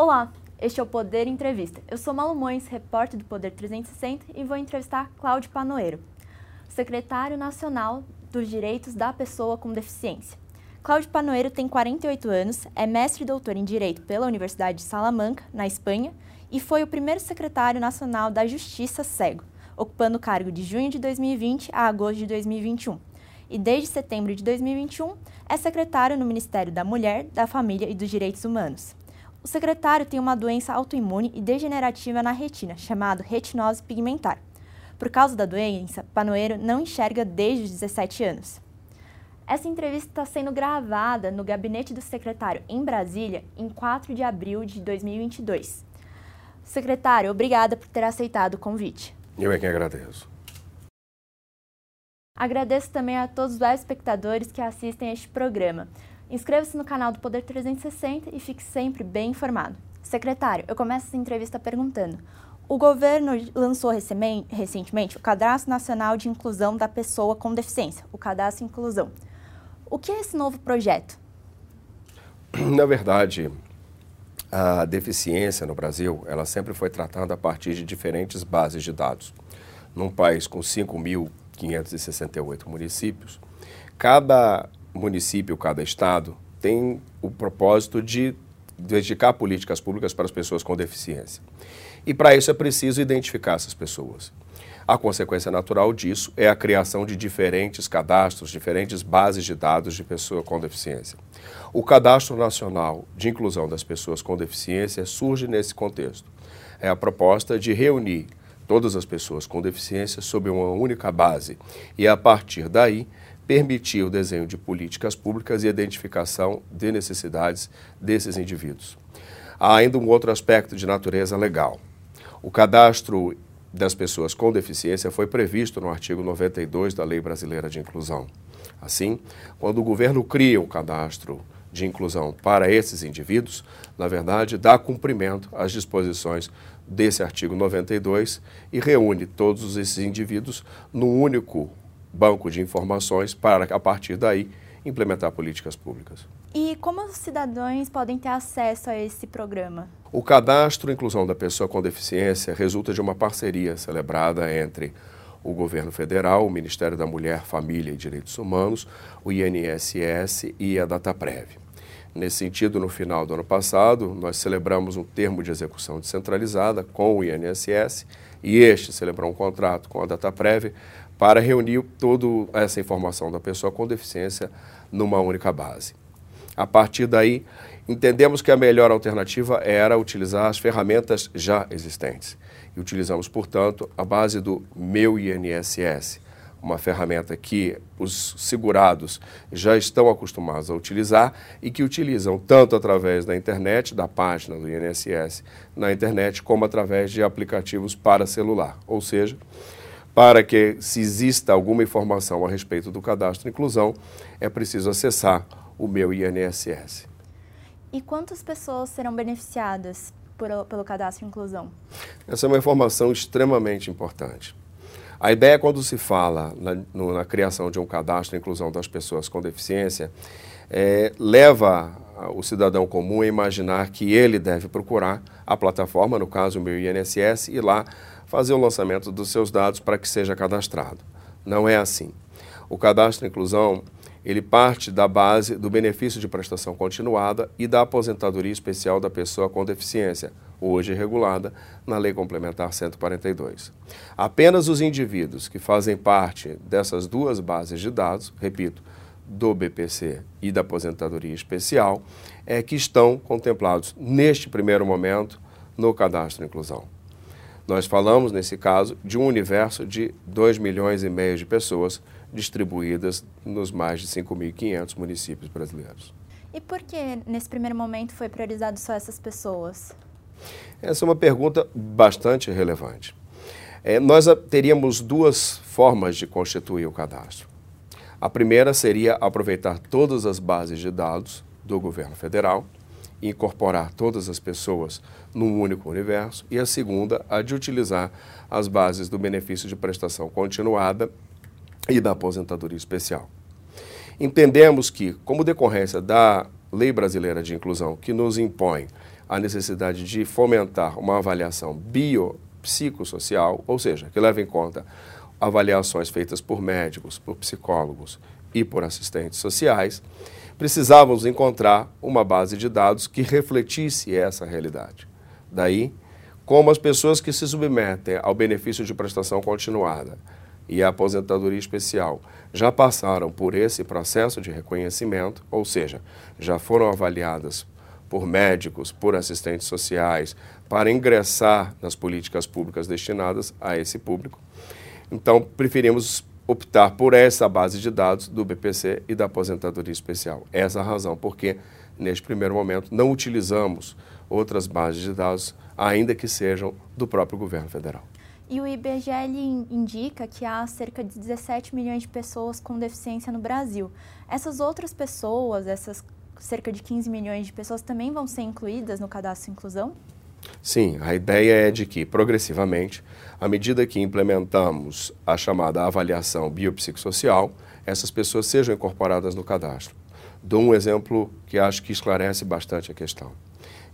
Olá, este é o Poder Entrevista. Eu sou Malu Mões, repórter do Poder 360 e vou entrevistar Cláudio Panoeiro, secretário nacional dos Direitos da Pessoa com Deficiência. Cláudio Panoeiro tem 48 anos, é mestre e doutor em Direito pela Universidade de Salamanca, na Espanha, e foi o primeiro secretário nacional da Justiça cego, ocupando o cargo de junho de 2020 a agosto de 2021. E desde setembro de 2021 é secretário no Ministério da Mulher, da Família e dos Direitos Humanos. O secretário tem uma doença autoimune e degenerativa na retina, chamada retinose pigmentar. Por causa da doença, Panoeiro não enxerga desde os 17 anos. Essa entrevista está sendo gravada no gabinete do secretário em Brasília em 4 de abril de 2022. Secretário, obrigada por ter aceitado o convite. Eu é que agradeço. Agradeço também a todos os espectadores que assistem a este programa. Inscreva-se no canal do Poder 360 e fique sempre bem informado. Secretário, eu começo essa entrevista perguntando: o governo lançou recentemente o Cadastro Nacional de Inclusão da Pessoa com Deficiência, o Cadastro Inclusão. O que é esse novo projeto? Na verdade, a deficiência no Brasil, ela sempre foi tratada a partir de diferentes bases de dados. Num país com 5.568 municípios, cada município, cada estado tem o propósito de dedicar políticas públicas para as pessoas com deficiência. E para isso é preciso identificar essas pessoas. A consequência natural disso é a criação de diferentes cadastros, diferentes bases de dados de pessoa com deficiência. O Cadastro Nacional de Inclusão das Pessoas com Deficiência surge nesse contexto. É a proposta de reunir todas as pessoas com deficiência sob uma única base e, a partir daí, permitir o desenho de políticas públicas e identificação de necessidades desses indivíduos. Há ainda um outro aspecto de natureza legal. O cadastro das pessoas com deficiência foi previsto no artigo 92 da Lei Brasileira de Inclusão. Assim, quando o governo cria o cadastro de inclusão para esses indivíduos, na verdade, dá cumprimento às disposições desse artigo 92 e reúne todos esses indivíduos num único banco de informações para, a partir daí, implementar políticas públicas. E como os cidadãos podem ter acesso a esse programa? O cadastro Inclusão da Pessoa com Deficiência resulta de uma parceria celebrada entre o governo federal, o Ministério da Mulher, Família e Direitos Humanos, o INSS e a Dataprev. Nesse sentido, no final do ano passado, nós celebramos um termo de execução descentralizada com o INSS e este celebrou um contrato com a Dataprev para reunir toda essa informação da pessoa com deficiência numa única base. A partir daí, entendemos que a melhor alternativa era utilizar as ferramentas já existentes. E utilizamos, portanto, a base do Meu INSS, uma ferramenta que os segurados já estão acostumados a utilizar e que utilizam tanto através da internet, da página do INSS na internet, como através de aplicativos para celular. Ou seja, para que, se exista alguma informação a respeito do cadastro inclusão, é preciso acessar o meu INSS. E quantas pessoas serão beneficiadas por, pelo cadastro inclusão? Essa é uma informação extremamente importante. A ideia, quando se fala na, no, na criação de um cadastro de inclusão das pessoas com deficiência, é, leva o cidadão comum a imaginar que ele deve procurar a plataforma, no caso o meu INSS, e lá fazer o lançamento dos seus dados para que seja cadastrado. Não é assim. O cadastro inclusão, ele parte da base do benefício de prestação continuada e da aposentadoria especial da pessoa com deficiência, hoje regulada na Lei Complementar 142. Apenas os indivíduos que fazem parte dessas duas bases de dados, repito, do BPC e da aposentadoria especial, é que estão contemplados neste primeiro momento no cadastro inclusão. Nós falamos, nesse caso, de um universo de 2 milhões e meio de pessoas distribuídas nos mais de 5.500 municípios brasileiros. E por que, nesse primeiro momento, foi priorizado só essas pessoas? Essa é uma pergunta bastante relevante. É, nós teríamos duas formas de constituir o cadastro. A primeira seria aproveitar todas as bases de dados do governo federal, incorporar todas as pessoas num único universo, e a segunda, a de utilizar as bases do benefício de prestação continuada e da aposentadoria especial. Entendemos que, como decorrência da Lei Brasileira de Inclusão, que nos impõe a necessidade de fomentar uma avaliação biopsicossocial, ou seja, que leve em conta avaliações feitas por médicos, por psicólogos e por assistentes sociais, precisávamos encontrar uma base de dados que refletisse essa realidade. Daí, como as pessoas que se submetem ao benefício de prestação continuada e à aposentadoria especial já passaram por esse processo de reconhecimento, ou seja, já foram avaliadas por médicos, por assistentes sociais, para ingressar nas políticas públicas destinadas a esse público. Então, preferimos optar por essa base de dados do BPC e da aposentadoria especial. Essa é a razão porque, neste primeiro momento, não utilizamos outras bases de dados, ainda que sejam do próprio governo federal. E o IBGE indica que há cerca de 17 milhões de pessoas com deficiência no Brasil. Essas outras pessoas, essas cerca de 15 milhões de pessoas, também vão ser incluídas no cadastro de inclusão? Sim, a ideia é de que, progressivamente, à medida que implementamos a chamada avaliação biopsicossocial, essas pessoas sejam incorporadas no cadastro. Dou um exemplo que acho que esclarece bastante a questão.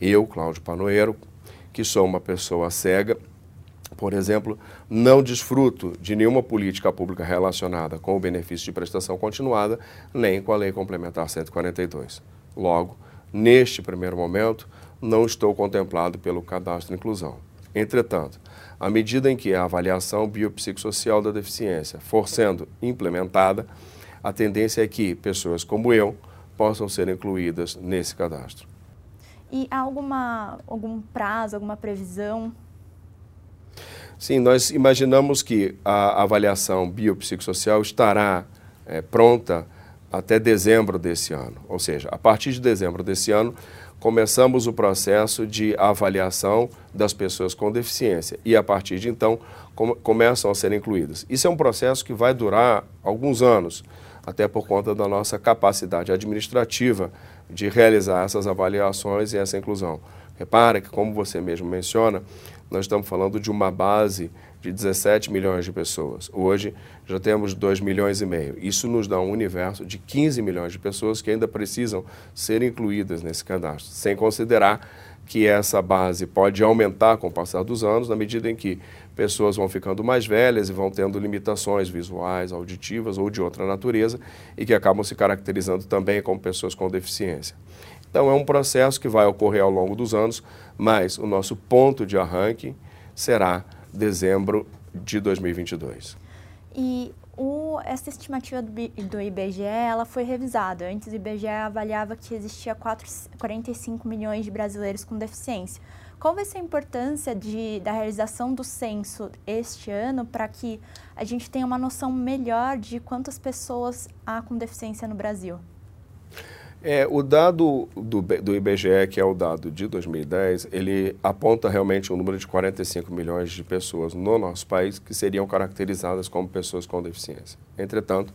Eu, Cláudio Panoeiro, que sou uma pessoa cega, por exemplo, não desfruto de nenhuma política pública relacionada com o benefício de prestação continuada, nem com a Lei Complementar 142. Logo, neste primeiro momento, não estou contemplado pelo cadastro de inclusão. Entretanto, à medida em que a avaliação biopsicossocial da deficiência for sendo implementada, a tendência é que pessoas como eu possam ser incluídas nesse cadastro. E há alguma, algum prazo, alguma previsão? Sim, nós imaginamos que a avaliação biopsicossocial estará é, pronta até dezembro desse ano. Ou seja, a partir de dezembro desse ano, começamos o processo de avaliação das pessoas com deficiência e a partir de então com, começam a ser incluídas. Isso é um processo que vai durar alguns anos, até por conta da nossa capacidade administrativa de realizar essas avaliações e essa inclusão. Repara que, como você mesmo menciona, nós estamos falando de uma base de 17 milhões de pessoas. Hoje já temos 2 milhões e meio. Isso nos dá um universo de 15 milhões de pessoas que ainda precisam ser incluídas nesse cadastro, sem considerar que essa base pode aumentar com o passar dos anos, na medida em que pessoas vão ficando mais velhas e vão tendo limitações visuais, auditivas ou de outra natureza e que acabam se caracterizando também como pessoas com deficiência. Então é um processo que vai ocorrer ao longo dos anos, mas o nosso ponto de arranque será dezembro de 2022. E o, essa estimativa do, do, IBGE ela foi revisada. Antes o IBGE avaliava que existia 4, 45 milhões de brasileiros com deficiência. Qual vai ser a importância de, da realização do censo este ano para que a gente tenha uma noção melhor de quantas pessoas há com deficiência no Brasil? É, o dado do, do IBGE, que é o dado de 2010, ele aponta realmente um número de 45 milhões de pessoas no nosso país que seriam caracterizadas como pessoas com deficiência. Entretanto,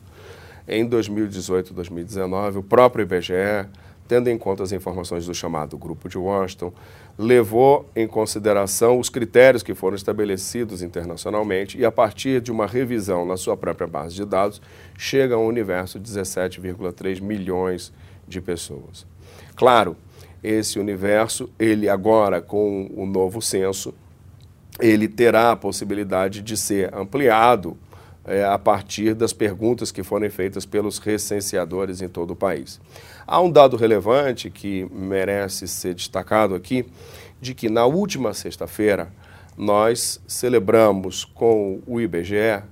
em 2018 e 2019, o próprio IBGE, tendo em conta as informações do chamado Grupo de Washington, levou em consideração os critérios que foram estabelecidos internacionalmente e, a partir de uma revisão na sua própria base de dados, chega a um universo de 17,3 milhões de de pessoas. Claro, esse universo, ele agora com o novo censo, ele terá a possibilidade de ser ampliado é, a partir das perguntas que forem feitas pelos recenseadores em todo o país. Há um dado relevante que merece ser destacado aqui, de que na última sexta-feira nós celebramos com o IBGE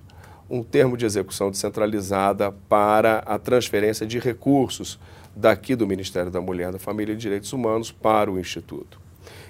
um termo de execução descentralizada para a transferência de recursos daqui do Ministério da Mulher, da Família e Direitos Humanos para o Instituto.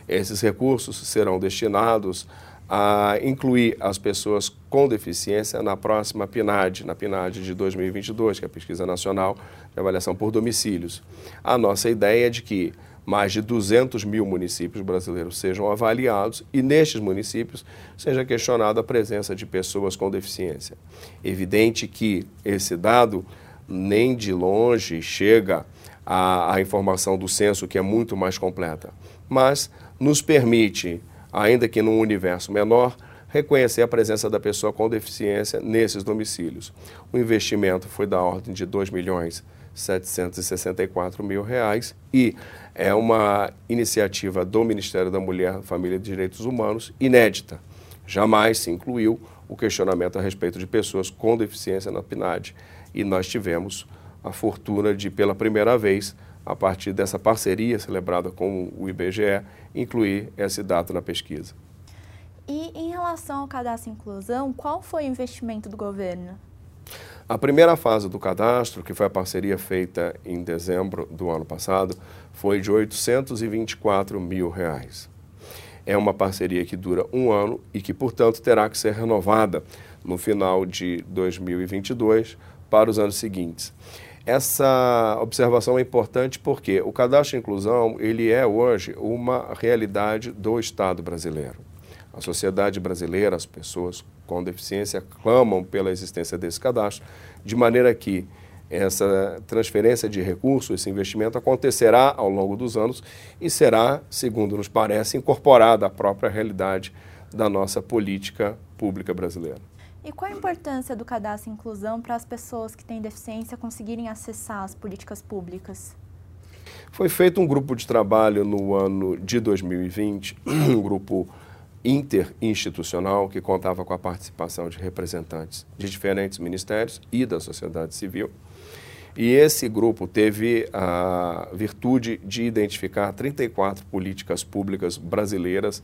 Esses recursos serão destinados a incluir as pessoas com deficiência na próxima PNAD, na PNAD de 2022, que é a Pesquisa Nacional de Avaliação por Domicílios. A nossa ideia é de que mais de 200 mil municípios brasileiros sejam avaliados e nestes municípios seja questionada a presença de pessoas com deficiência. Evidente que esse dado nem de longe chega à, à informação do censo, que é muito mais completa, mas nos permite, ainda que num universo menor, reconhecer a presença da pessoa com deficiência nesses domicílios. O investimento foi da ordem de 2 milhões 764 mil reais e é uma iniciativa do Ministério da Mulher, Família e Direitos Humanos inédita. Jamais se incluiu o questionamento a respeito de pessoas com deficiência na PNAD e nós tivemos a fortuna de, pela primeira vez, a partir dessa parceria celebrada com o IBGE, incluir esse dado na pesquisa. E em relação ao cadastro inclusão, qual foi o investimento do governo? A primeira fase do cadastro, que foi a parceria feita em dezembro do ano passado, foi de 824 mil reais. É uma parceria que dura um ano e que, portanto, terá que ser renovada no final de 2022 para os anos seguintes. Essa observação é importante porque o cadastro de inclusão ele é hoje uma realidade do Estado brasileiro. A sociedade brasileira, as pessoas com deficiência clamam pela existência desse cadastro, de maneira que essa transferência de recursos, esse investimento acontecerá ao longo dos anos e será, segundo nos parece, incorporada à própria realidade da nossa política pública brasileira. E qual a importância do cadastro inclusão para as pessoas que têm deficiência conseguirem acessar as políticas públicas? Foi feito um grupo de trabalho no ano de 2020, um grupo interinstitucional que contava com a participação de representantes de diferentes ministérios e da sociedade civil. E esse grupo teve a virtude de identificar 34 políticas públicas brasileiras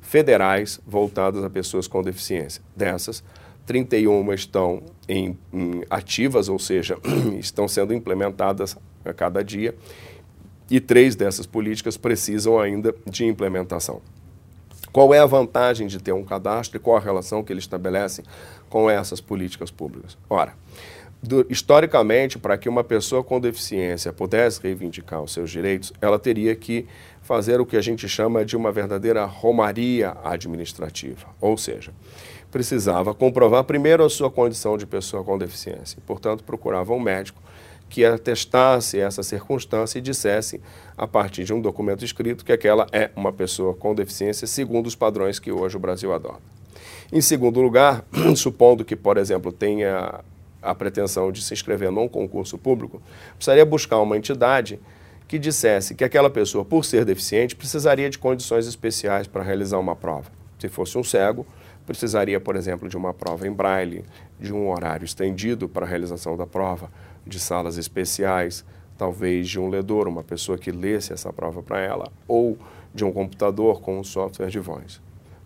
federais voltadas a pessoas com deficiência. Dessas, 31 estão em, em ativas, ou seja, estão sendo implementadas a cada dia, e três dessas políticas precisam ainda de implementação. Qual é a vantagem de ter um cadastro e qual a relação que ele estabelece com essas políticas públicas? Ora, do, historicamente, para que uma pessoa com deficiência pudesse reivindicar os seus direitos, ela teria que fazer o que a gente chama de uma verdadeira romaria administrativa. Ou seja, precisava comprovar primeiro a sua condição de pessoa com deficiência. Portanto, procurava um médico que atestasse essa circunstância e dissesse, a partir de um documento escrito, que aquela é uma pessoa com deficiência, segundo os padrões que hoje o Brasil adota. Em segundo lugar, supondo que, por exemplo, tenha a pretensão de se inscrever num concurso público, precisaria buscar uma entidade que dissesse que aquela pessoa, por ser deficiente, precisaria de condições especiais para realizar uma prova. Se fosse um cego, precisaria, por exemplo, de uma prova em braille, de um horário estendido para a realização da prova, de salas especiais, talvez de um ledor, uma pessoa que lesse essa prova para ela, ou de um computador com um software de voz.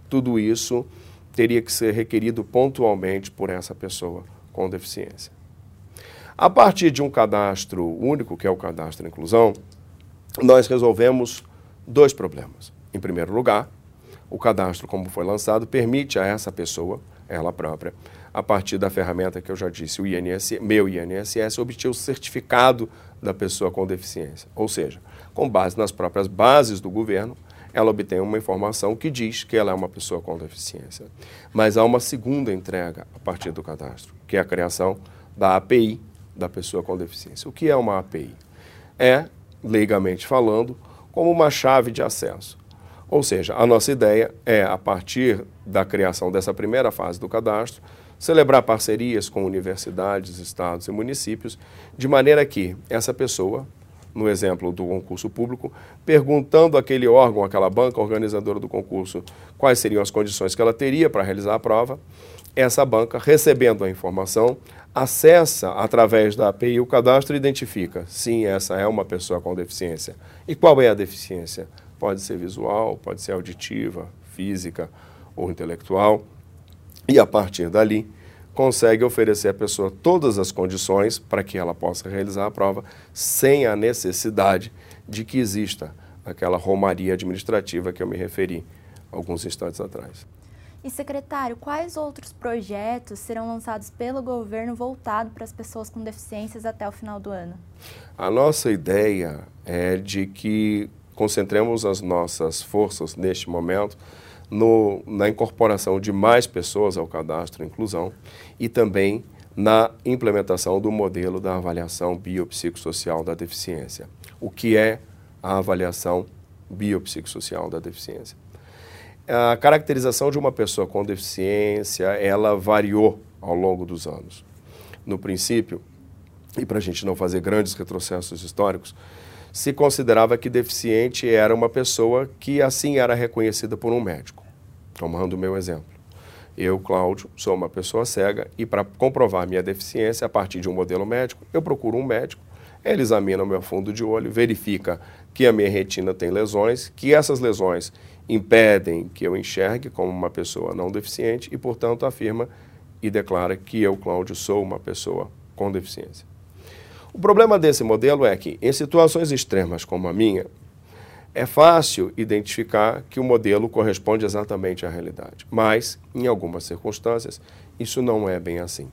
Tudo isso teria que ser requerido pontualmente por essa pessoa com deficiência. A partir de um cadastro único, que é o cadastro inclusão, nós resolvemos dois problemas. Em primeiro lugar, o cadastro, como foi lançado, permite a essa pessoa, ela própria, a partir da ferramenta que eu já disse, o INSS, meu INSS, obter o certificado da pessoa com deficiência. Ou seja, com base nas próprias bases do governo, ela obtém uma informação que diz que ela é uma pessoa com deficiência. Mas há uma segunda entrega a partir do cadastro, que é a criação da API da pessoa com deficiência. O que é uma API? É, legalmente falando, como uma chave de acesso. Ou seja, a nossa ideia é, a partir da criação dessa primeira fase do cadastro, celebrar parcerias com universidades, estados e municípios, de maneira que essa pessoa, no exemplo do concurso público, perguntando àquele órgão, àquela banca organizadora do concurso, quais seriam as condições que ela teria para realizar a prova, essa banca, recebendo a informação, acessa através da API o cadastro e identifica, sim, essa é uma pessoa com deficiência. E qual é a deficiência? Pode ser visual, pode ser auditiva, física ou intelectual e a partir dali consegue oferecer à pessoa todas as condições para que ela possa realizar a prova sem a necessidade de que exista aquela romaria administrativa que eu me referi alguns instantes atrás. E secretário, quais outros projetos serão lançados pelo governo voltado para as pessoas com deficiências até o final do ano? A nossa ideia é de que concentremos as nossas forças neste momento no, na incorporação de mais pessoas ao cadastro inclusão e também na implementação do modelo da avaliação biopsicossocial da deficiência. O que é a avaliação biopsicossocial da deficiência? A caracterização de uma pessoa com deficiência, ela variou ao longo dos anos. No princípio, e para a gente não fazer grandes retrocessos históricos, se considerava que deficiente era uma pessoa que assim era reconhecida por um médico. Tomando o meu exemplo. Eu, Cláudio, sou uma pessoa cega e para comprovar minha deficiência a partir de um modelo médico, eu procuro um médico, ele examina o meu fundo de olho, verifica que a minha retina tem lesões, que essas lesões impedem que eu enxergue como uma pessoa não deficiente e, portanto, afirma e declara que eu, Cláudio, sou uma pessoa com deficiência. O problema desse modelo é que, em situações extremas como a minha, é fácil identificar que o modelo corresponde exatamente à realidade, mas, em algumas circunstâncias, isso não é bem assim.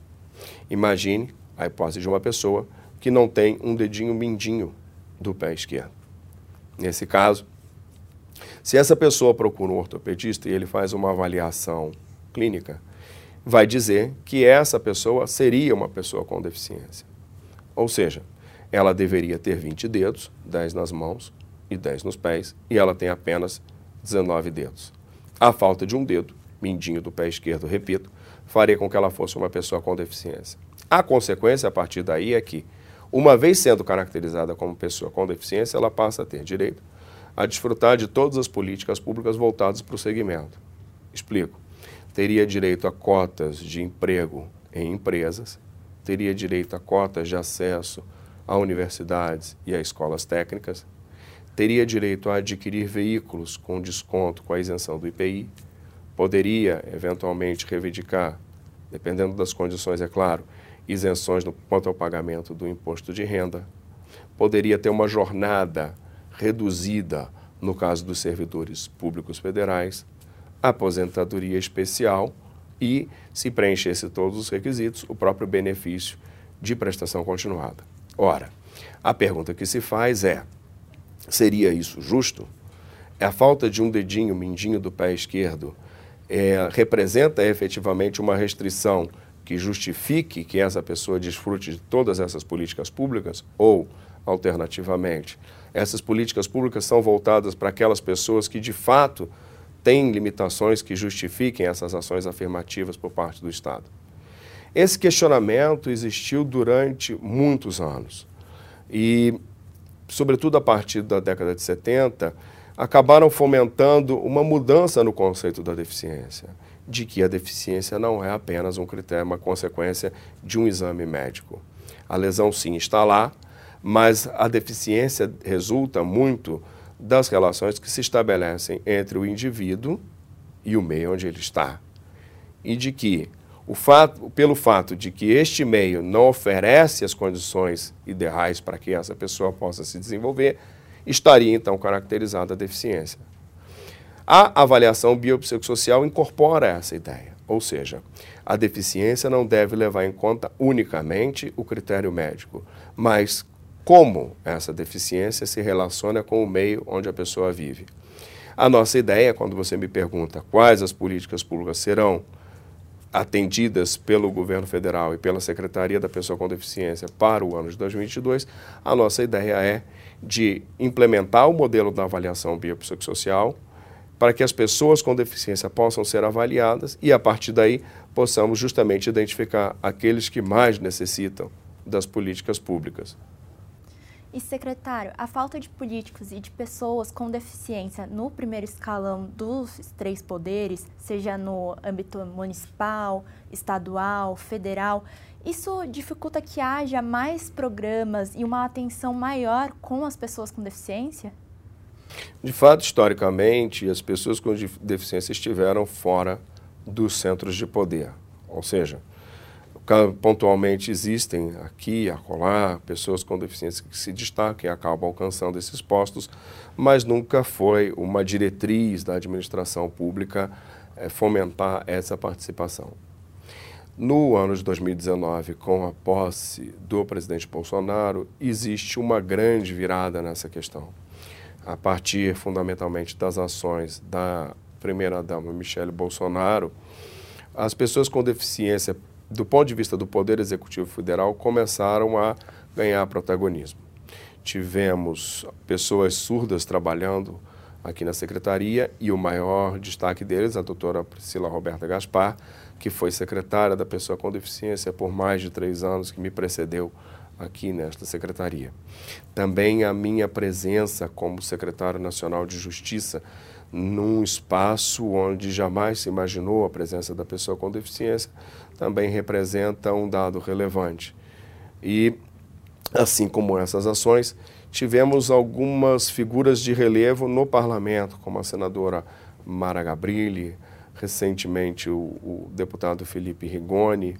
Imagine a hipótese de uma pessoa que não tem um dedinho mindinho do pé esquerdo. Nesse caso, se essa pessoa procura um ortopedista e ele faz uma avaliação clínica, vai dizer que essa pessoa seria uma pessoa com deficiência. Ou seja, ela deveria ter 20 dedos, 10 nas mãos, e 10 nos pés, e ela tem apenas 19 dedos. A falta de um dedo, mindinho do pé esquerdo, repito, faria com que ela fosse uma pessoa com deficiência. A consequência a partir daí é que, uma vez sendo caracterizada como pessoa com deficiência, ela passa a ter direito a desfrutar de todas as políticas públicas voltadas para o segmento. Explico. Teria direito a cotas de emprego em empresas, teria direito a cotas de acesso a universidades e a escolas técnicas, teria direito a adquirir veículos com desconto com a isenção do IPI, poderia eventualmente reivindicar, dependendo das condições, é claro, isenções no quanto ao pagamento do imposto de renda, poderia ter uma jornada reduzida no caso dos servidores públicos federais, aposentadoria especial e, se preenchesse todos os requisitos, o próprio benefício de prestação continuada. Ora, a pergunta que se faz é: Seria isso justo? A falta de um dedinho, mindinho do pé esquerdo, é, representa efetivamente uma restrição que justifique que essa pessoa desfrute de todas essas políticas públicas? Ou, alternativamente, essas políticas públicas são voltadas para aquelas pessoas que de fato têm limitações que justifiquem essas ações afirmativas por parte do Estado? Esse questionamento existiu durante muitos anos. E sobretudo a partir da década de 70, acabaram fomentando uma mudança no conceito da deficiência, de que a deficiência não é apenas um critério, uma consequência de um exame médico. A lesão sim está lá, mas a deficiência resulta muito das relações que se estabelecem entre o indivíduo e o meio onde ele está. E de que o fato, pelo fato de que este meio não oferece as condições ideais para que essa pessoa possa se desenvolver, estaria então caracterizada a deficiência. A avaliação biopsicossocial incorpora essa ideia, ou seja, a deficiência não deve levar em conta unicamente o critério médico, mas como essa deficiência se relaciona com o meio onde a pessoa vive. A nossa ideia, quando você me pergunta quais as políticas públicas serão atendidas pelo governo federal e pela Secretaria da Pessoa com Deficiência para o ano de 2022, a nossa ideia é de implementar o modelo da avaliação biopsicossocial para que as pessoas com deficiência possam ser avaliadas e, a partir daí, possamos justamente identificar aqueles que mais necessitam das políticas públicas. E, secretário, a falta de políticos e de pessoas com deficiência no primeiro escalão dos três poderes, seja no âmbito municipal, estadual, federal, isso dificulta que haja mais programas e uma atenção maior com as pessoas com deficiência? De fato, historicamente, as pessoas com deficiência estiveram fora dos centros de poder. Ou seja, pontualmente existem aqui, acolá, pessoas com deficiência que se destacam e acabam alcançando esses postos, mas nunca foi uma diretriz da administração pública é, fomentar essa participação. No ano de 2019, com a posse do presidente Bolsonaro, existe uma grande virada nessa questão. A partir, fundamentalmente, das ações da primeira-dama Michele Bolsonaro, as pessoas com deficiência do ponto de vista do Poder Executivo Federal, começaram a ganhar protagonismo. Tivemos pessoas surdas trabalhando aqui na secretaria e o maior destaque deles, a doutora Priscila Roberta Gaspar, que foi secretária da pessoa com deficiência por mais de três anos, que me precedeu aqui nesta secretaria. Também a minha presença como secretário nacional de Justiça num espaço onde jamais se imaginou a presença da pessoa com deficiência, também representa um dado relevante. E, assim como essas ações, tivemos algumas figuras de relevo no parlamento, como a senadora Mara Gabrilli, recentemente o, o deputado Felipe Rigoni,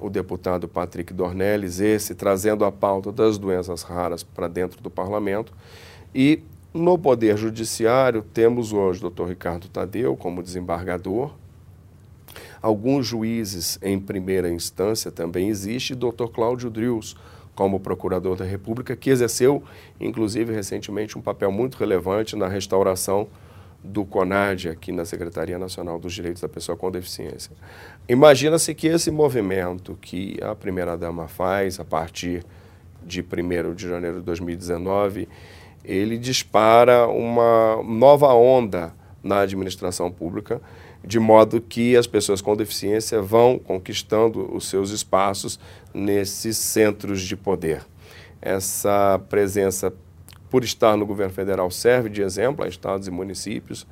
o deputado Patrick Dornelles, esse trazendo a pauta das doenças raras para dentro do parlamento. E no Poder Judiciário temos hoje o Dr. Ricardo Tadeu como desembargador, alguns juízes em primeira instância também existe, e Dr. Cláudio Drius como procurador da República, que exerceu, inclusive, recentemente um papel muito relevante na restauração do CONAD aqui na Secretaria Nacional dos Direitos da Pessoa com Deficiência. Imagina-se que esse movimento que a primeira-dama faz a partir de 1 de janeiro de 2019, ele dispara uma nova onda na administração pública, de modo que as pessoas com deficiência vão conquistando os seus espaços nesses centros de poder. Essa presença por estar no governo federal, serve de exemplo a estados e municípios.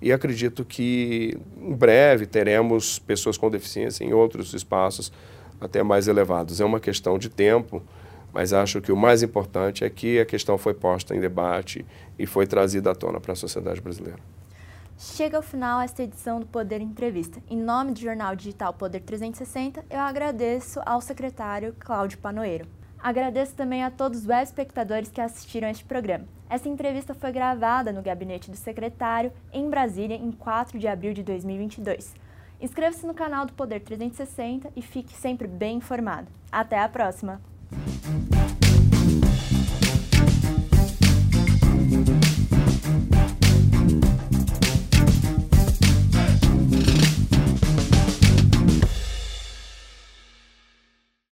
E acredito que em breve teremos pessoas com deficiência em outros espaços até mais elevados. É uma questão de tempo, mas acho que o mais importante é que a questão foi posta em debate e foi trazida à tona para a sociedade brasileira. Chega ao final esta edição do Poder Entrevista. Em nome do jornal digital Poder 360, eu agradeço ao secretário Cláudio Panoeiro. Agradeço também a todos os web espectadores que assistiram este programa. Essa entrevista foi gravada no gabinete do secretário, em Brasília, em 4 de abril de 2022. Inscreva-se no canal do Poder 360 e fique sempre bem informado. Até a próxima! Bye.